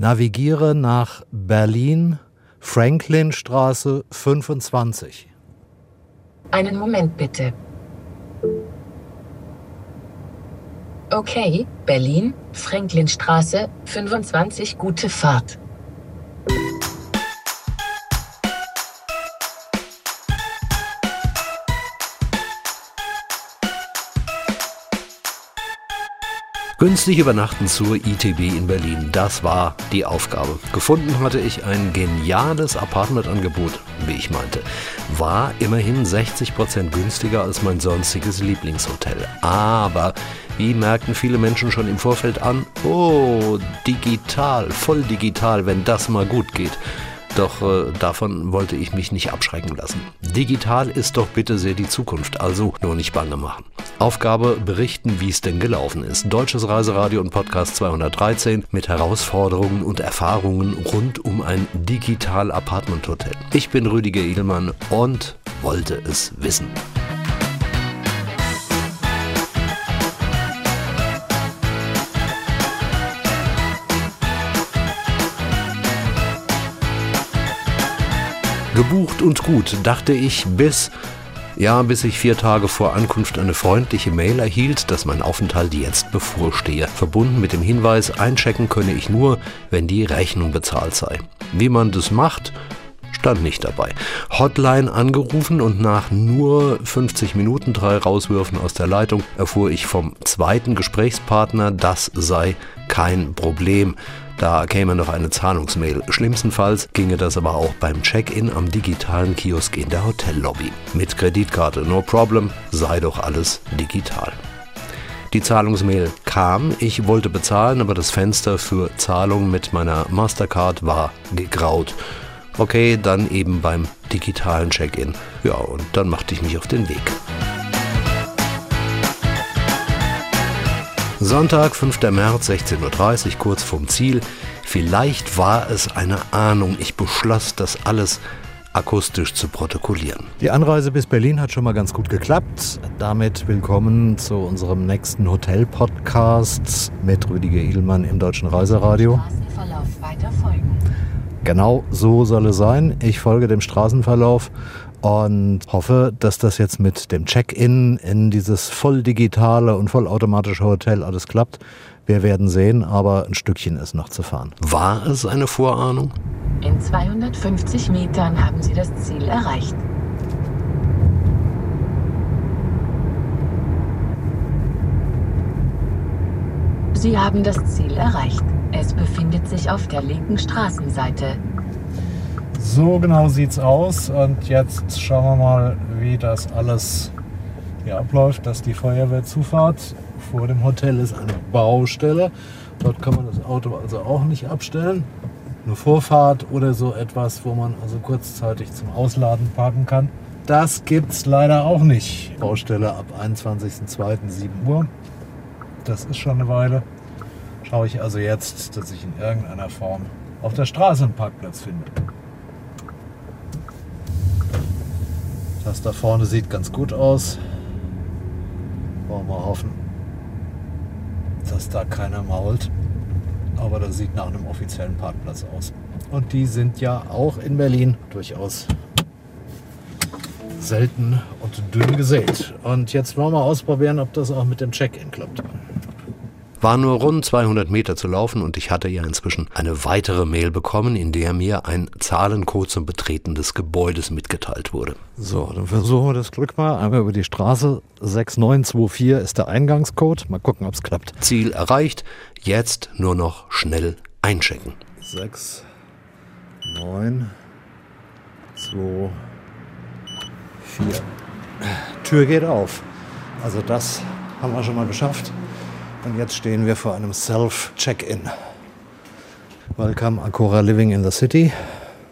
Navigiere nach Berlin, Franklinstraße 25. Einen Moment bitte. Okay, Berlin, Franklinstraße 25, gute Fahrt. Günstig übernachten zur ITB in Berlin, das war die Aufgabe. Gefunden hatte ich ein geniales Apartmentangebot, wie ich meinte. War immerhin 60% günstiger als mein sonstiges Lieblingshotel. Aber, wie merkten viele Menschen schon im Vorfeld an, oh, digital, voll digital, wenn das mal gut geht. Doch äh, davon wollte ich mich nicht abschrecken lassen. Digital ist doch bitte sehr die Zukunft, also nur nicht bange machen. Aufgabe berichten, wie es denn gelaufen ist. Deutsches Reiseradio und Podcast 213 mit Herausforderungen und Erfahrungen rund um ein digital Apartment Hotel. Ich bin Rüdiger Edelmann und wollte es wissen. Gebucht und gut, dachte ich, bis, ja, bis ich vier Tage vor Ankunft eine freundliche Mail erhielt, dass mein Aufenthalt jetzt bevorstehe, verbunden mit dem Hinweis, einchecken könne ich nur, wenn die Rechnung bezahlt sei. Wie man das macht, stand nicht dabei. Hotline angerufen und nach nur 50 Minuten drei Rauswürfen aus der Leitung erfuhr ich vom zweiten Gesprächspartner, das sei kein Problem. Da käme noch eine Zahlungsmail. Schlimmstenfalls ginge das aber auch beim Check-in am digitalen Kiosk in der Hotellobby. Mit Kreditkarte, no problem, sei doch alles digital. Die Zahlungsmail kam, ich wollte bezahlen, aber das Fenster für Zahlung mit meiner Mastercard war gegraut. Okay, dann eben beim digitalen Check-in. Ja, und dann machte ich mich auf den Weg. Sonntag, 5. März, 16.30 Uhr, kurz vorm Ziel. Vielleicht war es eine Ahnung. Ich beschloss, das alles akustisch zu protokollieren. Die Anreise bis Berlin hat schon mal ganz gut geklappt. Damit willkommen zu unserem nächsten Hotel-Podcast mit Rüdiger Edelmann im Deutschen Reiseradio. Genau so soll es sein. Ich folge dem Straßenverlauf und hoffe, dass das jetzt mit dem Check-in in dieses voll digitale und vollautomatische Hotel alles klappt. Wir werden sehen, aber ein Stückchen ist noch zu fahren. War es eine Vorahnung? In 250 Metern haben Sie das Ziel erreicht. Sie haben das Ziel erreicht. Es befindet sich auf der linken Straßenseite. So genau sieht es aus und jetzt schauen wir mal, wie das alles hier abläuft. Dass die Feuerwehrzufahrt vor dem Hotel ist eine Baustelle. Dort kann man das Auto also auch nicht abstellen. Eine Vorfahrt oder so etwas, wo man also kurzzeitig zum Ausladen parken kann. Das gibt es leider auch nicht. Baustelle ab 21.02.7 Uhr. Das ist schon eine Weile. Schaue ich also jetzt, dass ich in irgendeiner Form auf der Straße einen Parkplatz finde. Das da vorne sieht ganz gut aus. Wollen wir hoffen, dass da keiner mault. Aber das sieht nach einem offiziellen Parkplatz aus. Und die sind ja auch in Berlin durchaus selten und dünn gesät. Und jetzt wollen wir ausprobieren, ob das auch mit dem Check-in klappt. War nur rund 200 Meter zu laufen und ich hatte ja inzwischen eine weitere Mail bekommen, in der mir ein Zahlencode zum Betreten des Gebäudes mitgeteilt wurde. So, dann versuchen wir das Glück mal. Einmal über die Straße. 6924 ist der Eingangscode. Mal gucken, ob es klappt. Ziel erreicht. Jetzt nur noch schnell einchecken. 6, 9, 2, 4. Tür geht auf. Also das haben wir schon mal geschafft. Und jetzt stehen wir vor einem Self-Check-In. Welcome Acora Living in the City.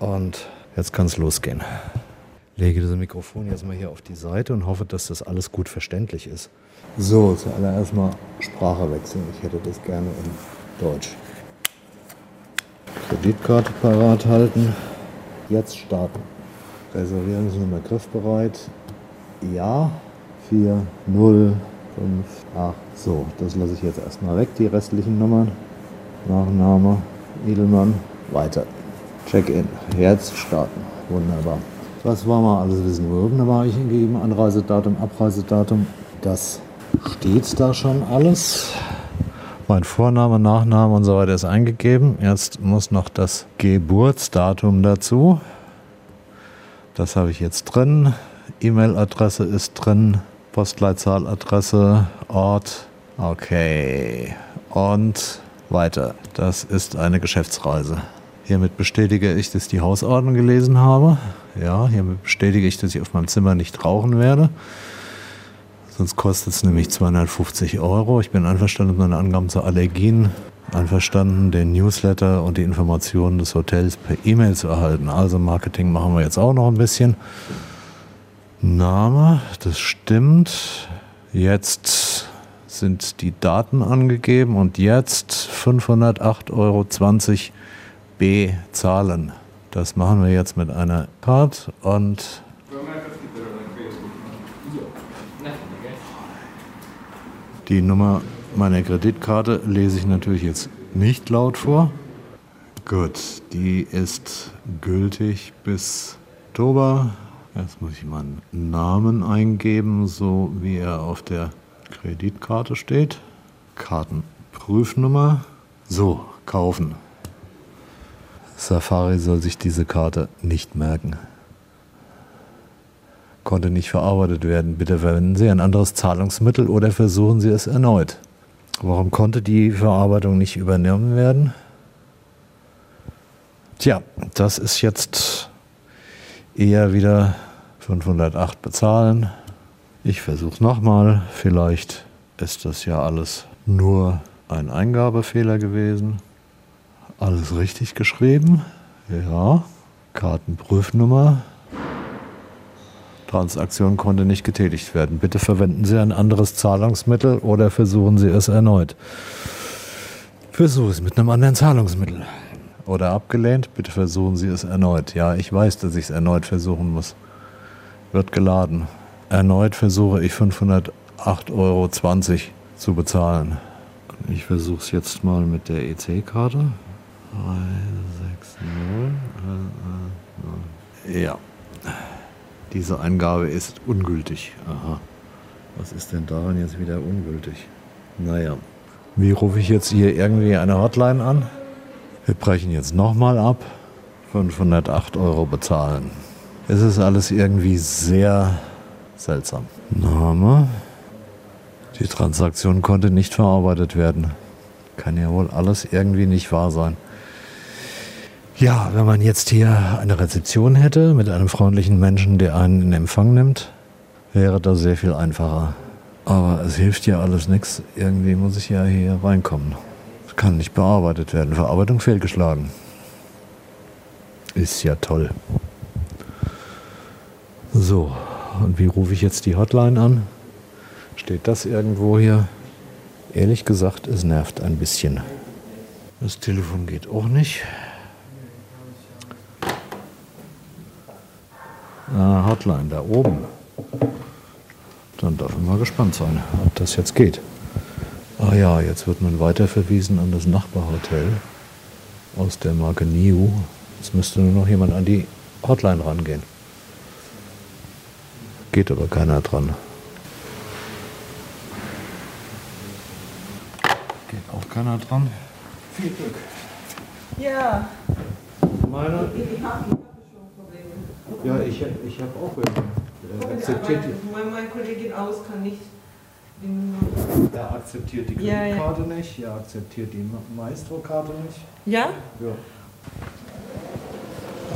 Und jetzt kann es losgehen. Lege das Mikrofon jetzt mal hier auf die Seite und hoffe, dass das alles gut verständlich ist. So, zuallererst mal Sprache wechseln. Ich hätte das gerne in Deutsch. Kreditkarte parat halten. Jetzt starten. Reservierungsnummer griffbereit. Ja. 4, 0, 5, 8. So, das lasse ich jetzt erstmal weg, die restlichen Nummern. Nachname, Edelmann, weiter. Check-in. Jetzt starten. Wunderbar. Das war mal alles wissen würden. Da war ich hingegeben. Anreisedatum, Abreisedatum. Das steht da schon alles. Mein Vorname, Nachname und so weiter ist eingegeben. Jetzt muss noch das Geburtsdatum dazu. Das habe ich jetzt drin. E-Mail-Adresse ist drin. Postleitzahl, Adresse, Ort. Okay. Und weiter. Das ist eine Geschäftsreise. Hiermit bestätige ich, dass ich die Hausordnung gelesen habe. Ja, hiermit bestätige ich, dass ich auf meinem Zimmer nicht rauchen werde. Sonst kostet es nämlich 250 Euro. Ich bin einverstanden mit meinen Angaben zu Allergien. Einverstanden, den Newsletter und die Informationen des Hotels per E-Mail zu erhalten. Also Marketing machen wir jetzt auch noch ein bisschen. Name, das stimmt. Jetzt sind die Daten angegeben und jetzt 508,20 Euro bezahlen. Das machen wir jetzt mit einer Card und die Nummer meiner Kreditkarte lese ich natürlich jetzt nicht laut vor. Gut, die ist gültig bis Oktober. Jetzt muss ich meinen Namen eingeben, so wie er auf der Kreditkarte steht. Kartenprüfnummer. So, kaufen. Safari soll sich diese Karte nicht merken. Konnte nicht verarbeitet werden. Bitte verwenden Sie ein anderes Zahlungsmittel oder versuchen Sie es erneut. Warum konnte die Verarbeitung nicht übernommen werden? Tja, das ist jetzt eher wieder 508 bezahlen. Ich versuche es nochmal. Vielleicht ist das ja alles nur ein Eingabefehler gewesen. Alles richtig geschrieben. Ja. Kartenprüfnummer. Transaktion konnte nicht getätigt werden. Bitte verwenden Sie ein anderes Zahlungsmittel oder versuchen Sie es erneut. Versuche es mit einem anderen Zahlungsmittel. Oder abgelehnt, bitte versuchen Sie es erneut. Ja, ich weiß, dass ich es erneut versuchen muss. Wird geladen. Erneut versuche ich 508,20 Euro zu bezahlen. Ich versuche es jetzt mal mit der EC-Karte. 360. Ja. Diese Eingabe ist ungültig. Aha. Was ist denn daran jetzt wieder ungültig? Naja. Wie rufe ich jetzt hier irgendwie eine Hotline an? Wir brechen jetzt nochmal ab. 508 Euro bezahlen. Es ist alles irgendwie sehr seltsam. Name. Die Transaktion konnte nicht verarbeitet werden. Kann ja wohl alles irgendwie nicht wahr sein. Ja, wenn man jetzt hier eine Rezeption hätte mit einem freundlichen Menschen, der einen in Empfang nimmt, wäre das sehr viel einfacher. Aber es hilft ja alles nichts. Irgendwie muss ich ja hier reinkommen. Es kann nicht bearbeitet werden. Verarbeitung fehlgeschlagen. Ist ja toll. So, und wie rufe ich jetzt die Hotline an? Steht das irgendwo hier? Ehrlich gesagt, es nervt ein bisschen. Das Telefon geht auch nicht. Ah, Hotline da oben. Dann darf man mal gespannt sein, ob das jetzt geht. Ah ja, jetzt wird man weiterverwiesen an das Nachbarhotel aus der Marke Niu. Jetzt müsste nur noch jemand an die Hotline rangehen. Geht aber keiner dran. Geht auch keiner dran. Viel Glück. Ja, Meine? ich habe schon Probleme. Ja, ich, ich habe auch äh, akzeptiert die, Meine, meine Kollegin aus kann nicht. er akzeptiert die Ja, ja. Kreditkarte nicht, er akzeptiert die Ma- Maestro-Karte nicht. Ja? Ja.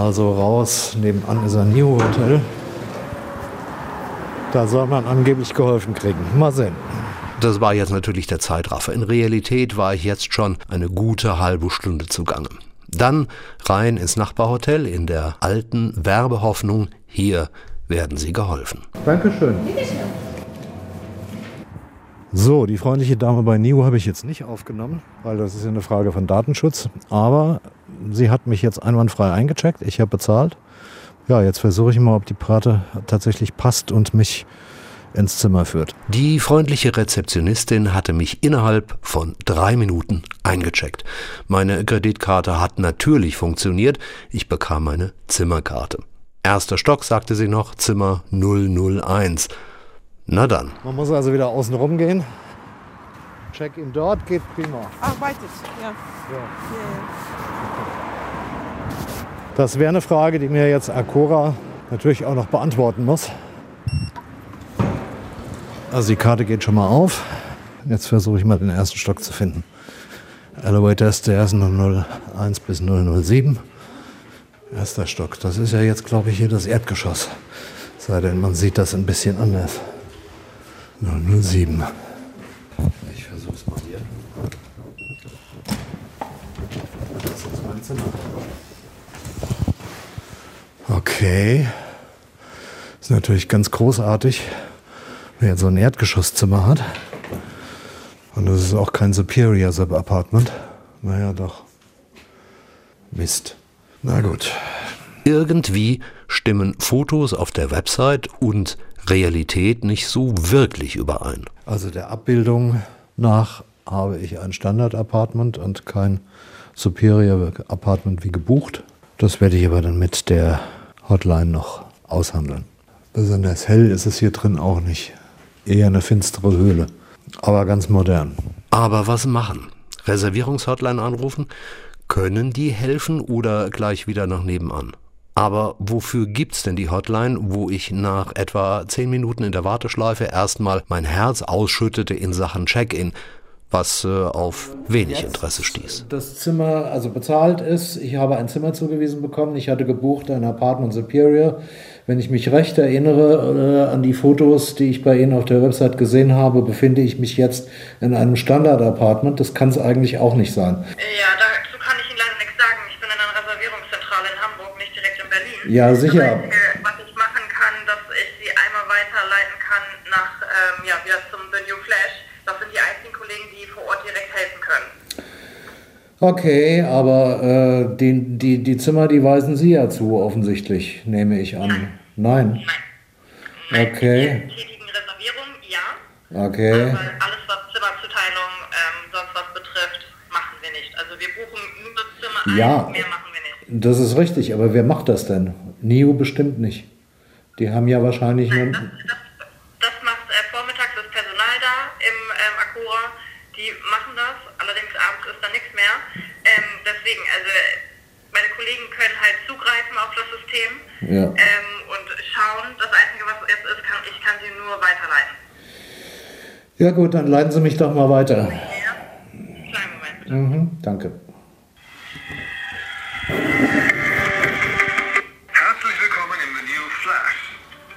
Also raus, nebenan ist ein New Hotel. Da soll man angeblich geholfen kriegen. Mal sehen. Das war jetzt natürlich der Zeitraffer. In Realität war ich jetzt schon eine gute halbe Stunde zugange. Dann rein ins Nachbarhotel in der alten Werbehoffnung, hier werden Sie geholfen. Dankeschön. So, die freundliche Dame bei NIO habe ich jetzt nicht aufgenommen, weil das ist ja eine Frage von Datenschutz. Aber sie hat mich jetzt einwandfrei eingecheckt. Ich habe bezahlt. Ja, jetzt versuche ich mal, ob die Karte tatsächlich passt und mich ins Zimmer führt. Die freundliche Rezeptionistin hatte mich innerhalb von drei Minuten eingecheckt. Meine Kreditkarte hat natürlich funktioniert. Ich bekam meine Zimmerkarte. Erster Stock, sagte sie noch, Zimmer 001. Na dann. Man muss also wieder außen rum gehen. Check-in dort geht prima. Ach, weitet, ja. Das wäre eine Frage, die mir jetzt Acora natürlich auch noch beantworten muss. Also die Karte geht schon mal auf. Jetzt versuche ich mal den ersten Stock zu finden. Elevator Stairs 001 bis 007. Erster Stock. Das ist ja jetzt, glaube ich, hier das Erdgeschoss. Sei denn, man sieht das ein bisschen anders. 007. Ich versuche es mal hier. Das ist mein Zimmer. Okay. Ist natürlich ganz großartig, wenn jetzt so ein Erdgeschosszimmer hat. Und das ist auch kein Superior Sub-Apartment. Naja, doch. Mist. Na gut. Irgendwie stimmen Fotos auf der Website und Realität nicht so wirklich überein. Also der Abbildung nach habe ich ein Standard-Apartment und kein Superior Apartment wie gebucht. Das werde ich aber dann mit der Hotline noch aushandeln. Besonders hell ist es hier drin auch nicht. Eher eine finstere Höhle. Aber ganz modern. Aber was machen? Reservierungshotline anrufen? Können die helfen oder gleich wieder nach nebenan? Aber wofür gibt's denn die Hotline, wo ich nach etwa zehn Minuten in der Warteschleife erstmal mein Herz ausschüttete in Sachen Check-in, was äh, auf wenig Interesse stieß? Das Zimmer also bezahlt ist. Ich habe ein Zimmer zugewiesen bekommen. Ich hatte gebucht ein Apartment Superior. Wenn ich mich recht erinnere äh, an die Fotos, die ich bei Ihnen auf der Website gesehen habe, befinde ich mich jetzt in einem Standard-Apartment. Das kann es eigentlich auch nicht sein. Ja, dazu kann ich Ihnen leider nichts sagen. Ich bin in einer Reservierungszentrale in Hamburg, nicht direkt in Berlin. Ja, sicher. Das Einzige, was ich machen kann, dass ich Sie einmal weiterleiten kann nach, ähm, ja, wieder zum The New Flash. Das sind die einzigen Kollegen, die vor Ort direkt helfen können. Okay, aber äh, die, die, die Zimmer, die weisen Sie ja zu, offensichtlich, nehme ich an. Nein. Nein, Okay. Die tätigen Reservierung, ja. Okay. Aber alles, was Zimmerzuteilung, ähm, sonst was betrifft, machen wir nicht. Also wir buchen nur Zimmer ein, Ja. mehr machen wir nicht. Das ist richtig, aber wer macht das denn? NIO bestimmt nicht. Die haben ja wahrscheinlich nur. Das, das, das macht äh, vormittags das Personal da im ähm, Akura. Die machen das, allerdings abends ist da nichts mehr. Ähm, deswegen, also meine Kollegen können halt zugreifen auf das System Ja. ähm, und schauen. Das Einzige, was jetzt ist, kann, ich kann sie nur weiterleiten. Ja, gut, dann leiten Sie mich doch mal weiter. Ja? Kleinen Moment bitte. Mhm, danke. Herzlich willkommen im The New Flash.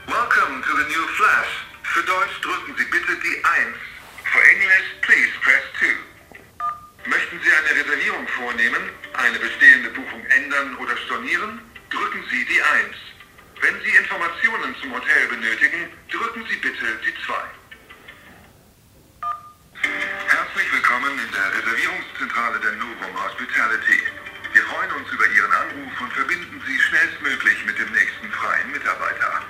Welcome to the New Flash. Für Deutsch drücken Sie bitte die 1. For English, please press 2. Möchten Sie eine Reservierung vornehmen, eine bestehende Buchung ändern oder stornieren? Drücken Sie die 1. Wenn Sie Informationen zum Hotel benötigen, drücken Sie bitte die 2. Herzlich willkommen in der Reservierungszentrale der Novum Hospitality. Wir freuen uns über Ihren Anruf und verbinden Sie schnellstmöglich mit dem nächsten freien Mitarbeiter.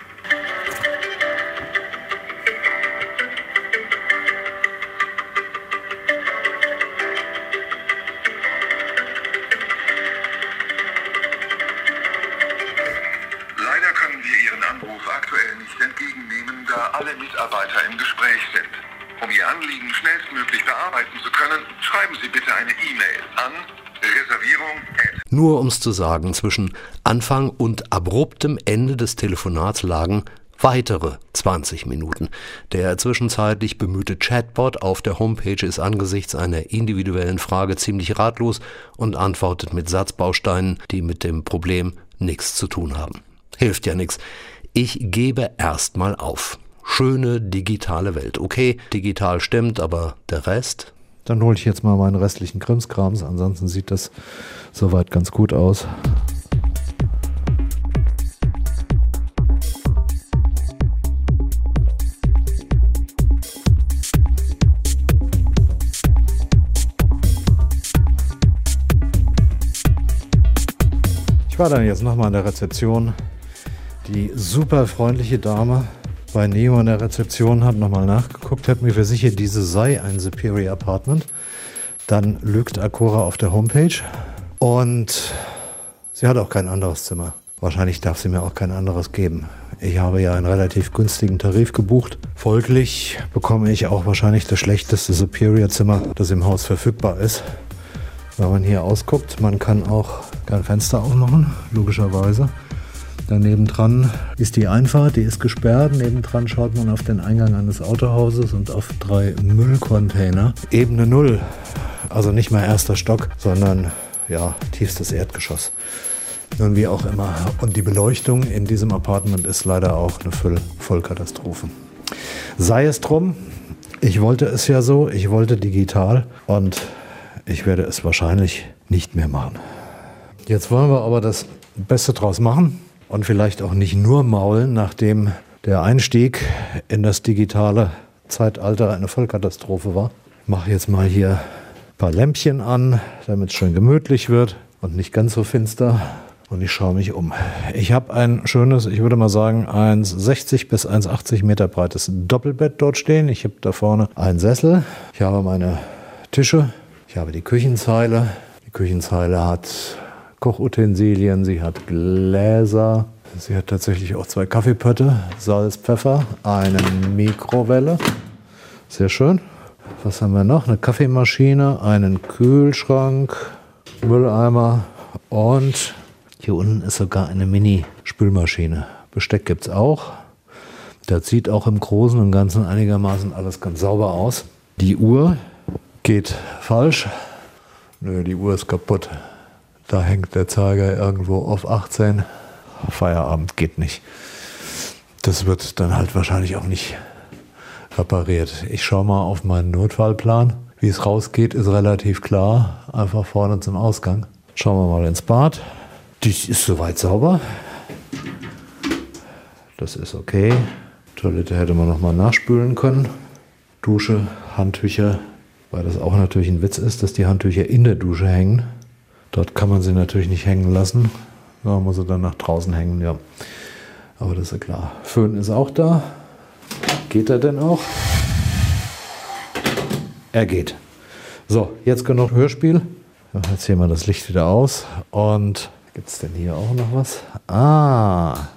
Da alle Mitarbeiter im Gespräch sind. Um Ihr Anliegen schnellstmöglich bearbeiten zu können, schreiben Sie bitte eine E-Mail an reservierung Nur ums zu sagen, zwischen Anfang und abruptem Ende des Telefonats lagen weitere 20 Minuten. Der zwischenzeitlich bemühte Chatbot auf der Homepage ist angesichts einer individuellen Frage ziemlich ratlos und antwortet mit Satzbausteinen, die mit dem Problem nichts zu tun haben. Hilft ja nichts. Ich gebe erstmal auf. Schöne digitale Welt. Okay, digital stimmt, aber der Rest? Dann hole ich jetzt mal meinen restlichen Krimskrams. Ansonsten sieht das soweit ganz gut aus. Ich war dann jetzt nochmal in der Rezeption. Die super freundliche Dame bei Neo in der Rezeption, habe nochmal nachgeguckt, habe mir versichert, diese sei ein Superior Apartment. Dann lügt Acora auf der Homepage und sie hat auch kein anderes Zimmer. Wahrscheinlich darf sie mir auch kein anderes geben. Ich habe ja einen relativ günstigen Tarif gebucht. Folglich bekomme ich auch wahrscheinlich das schlechteste Superior-Zimmer, das im Haus verfügbar ist. Wenn man hier ausguckt, man kann auch kein Fenster aufmachen, logischerweise. Daneben dran ist die Einfahrt, die ist gesperrt. Nebendran schaut man auf den Eingang eines Autohauses und auf drei Müllcontainer. Ebene Null, also nicht mal erster Stock, sondern ja, tiefstes Erdgeschoss. Nun wie auch immer. Und die Beleuchtung in diesem Apartment ist leider auch eine Voll Vollkatastrophe. Sei es drum, ich wollte es ja so, ich wollte digital und ich werde es wahrscheinlich nicht mehr machen. Jetzt wollen wir aber das Beste draus machen und vielleicht auch nicht nur maulen, nachdem der Einstieg in das digitale Zeitalter eine Vollkatastrophe war. Ich mache jetzt mal hier ein paar Lämpchen an, damit es schön gemütlich wird und nicht ganz so finster. Und ich schaue mich um. Ich habe ein schönes, ich würde mal sagen, 1,60 bis 1,80 Meter breites Doppelbett dort stehen. Ich habe da vorne einen Sessel. Ich habe meine Tische. Ich habe die Küchenzeile. Die Küchenzeile hat Kochutensilien, sie hat Gläser, sie hat tatsächlich auch zwei Kaffeepötte, Salz, Pfeffer, eine Mikrowelle. Sehr schön. Was haben wir noch? Eine Kaffeemaschine, einen Kühlschrank, Mülleimer und hier unten ist sogar eine Mini-Spülmaschine. Besteck gibt es auch. Da sieht auch im Großen und Ganzen einigermaßen alles ganz sauber aus. Die Uhr geht falsch. Nö, die Uhr ist kaputt. Da hängt der Zeiger irgendwo auf 18. Feierabend geht nicht. Das wird dann halt wahrscheinlich auch nicht repariert. Ich schaue mal auf meinen Notfallplan. Wie es rausgeht, ist relativ klar. Einfach vorne zum Ausgang. Schauen wir mal ins Bad. Dies ist soweit sauber. Das ist okay. Toilette hätte man noch mal nachspülen können. Dusche, Handtücher, weil das auch natürlich ein Witz ist, dass die Handtücher in der Dusche hängen. Dort kann man sie natürlich nicht hängen lassen. Da muss sie dann nach draußen hängen, ja. Aber das ist ja klar. Föhn ist auch da. Geht er denn auch? Er geht. So, jetzt genug Hörspiel. Jetzt ziehen wir das Licht wieder aus. Und gibt es denn hier auch noch was? Ah.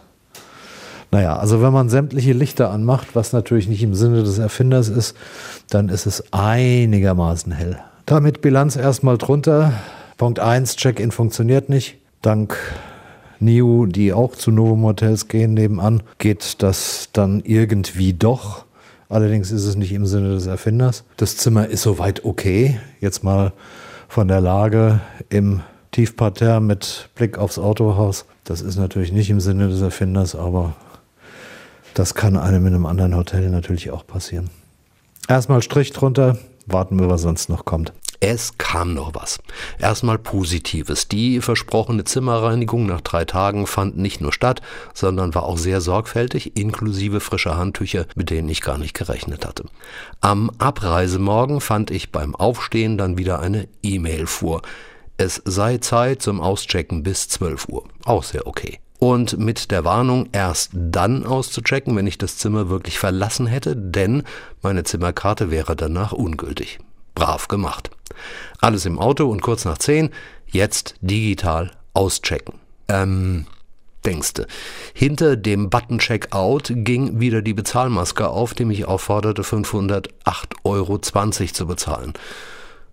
Naja, also wenn man sämtliche Lichter anmacht, was natürlich nicht im Sinne des Erfinders ist, dann ist es einigermaßen hell. Damit Bilanz erstmal drunter. Punkt 1, Check-in funktioniert nicht. Dank NIU, die auch zu Novum Hotels gehen, nebenan, geht das dann irgendwie doch. Allerdings ist es nicht im Sinne des Erfinders. Das Zimmer ist soweit okay. Jetzt mal von der Lage im Tiefparterre mit Blick aufs Autohaus. Das ist natürlich nicht im Sinne des Erfinders, aber das kann einem in einem anderen Hotel natürlich auch passieren. Erstmal Strich drunter, warten wir, was sonst noch kommt. Es kam noch was. Erstmal Positives. Die versprochene Zimmerreinigung nach drei Tagen fand nicht nur statt, sondern war auch sehr sorgfältig, inklusive frischer Handtücher, mit denen ich gar nicht gerechnet hatte. Am Abreisemorgen fand ich beim Aufstehen dann wieder eine E-Mail vor. Es sei Zeit zum Auschecken bis 12 Uhr. Auch sehr okay. Und mit der Warnung, erst dann auszuchecken, wenn ich das Zimmer wirklich verlassen hätte, denn meine Zimmerkarte wäre danach ungültig. Brav gemacht. Alles im Auto und kurz nach 10, jetzt digital auschecken. Ähm, denkste. Hinter dem Button Checkout ging wieder die Bezahlmaske auf, die mich aufforderte, 508,20 Euro zu bezahlen.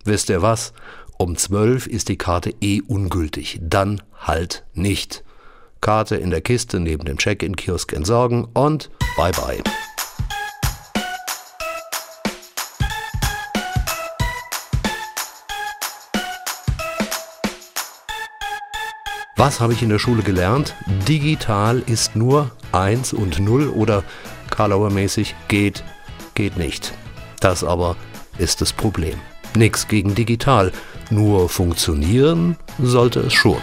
Wisst ihr was? Um 12 ist die Karte eh ungültig. Dann halt nicht. Karte in der Kiste neben dem Check-in-Kiosk entsorgen und bye bye. Was habe ich in der Schule gelernt? Digital ist nur 1 und 0 oder Karlauer mäßig geht, geht nicht. Das aber ist das Problem. Nix gegen digital, nur funktionieren sollte es schon.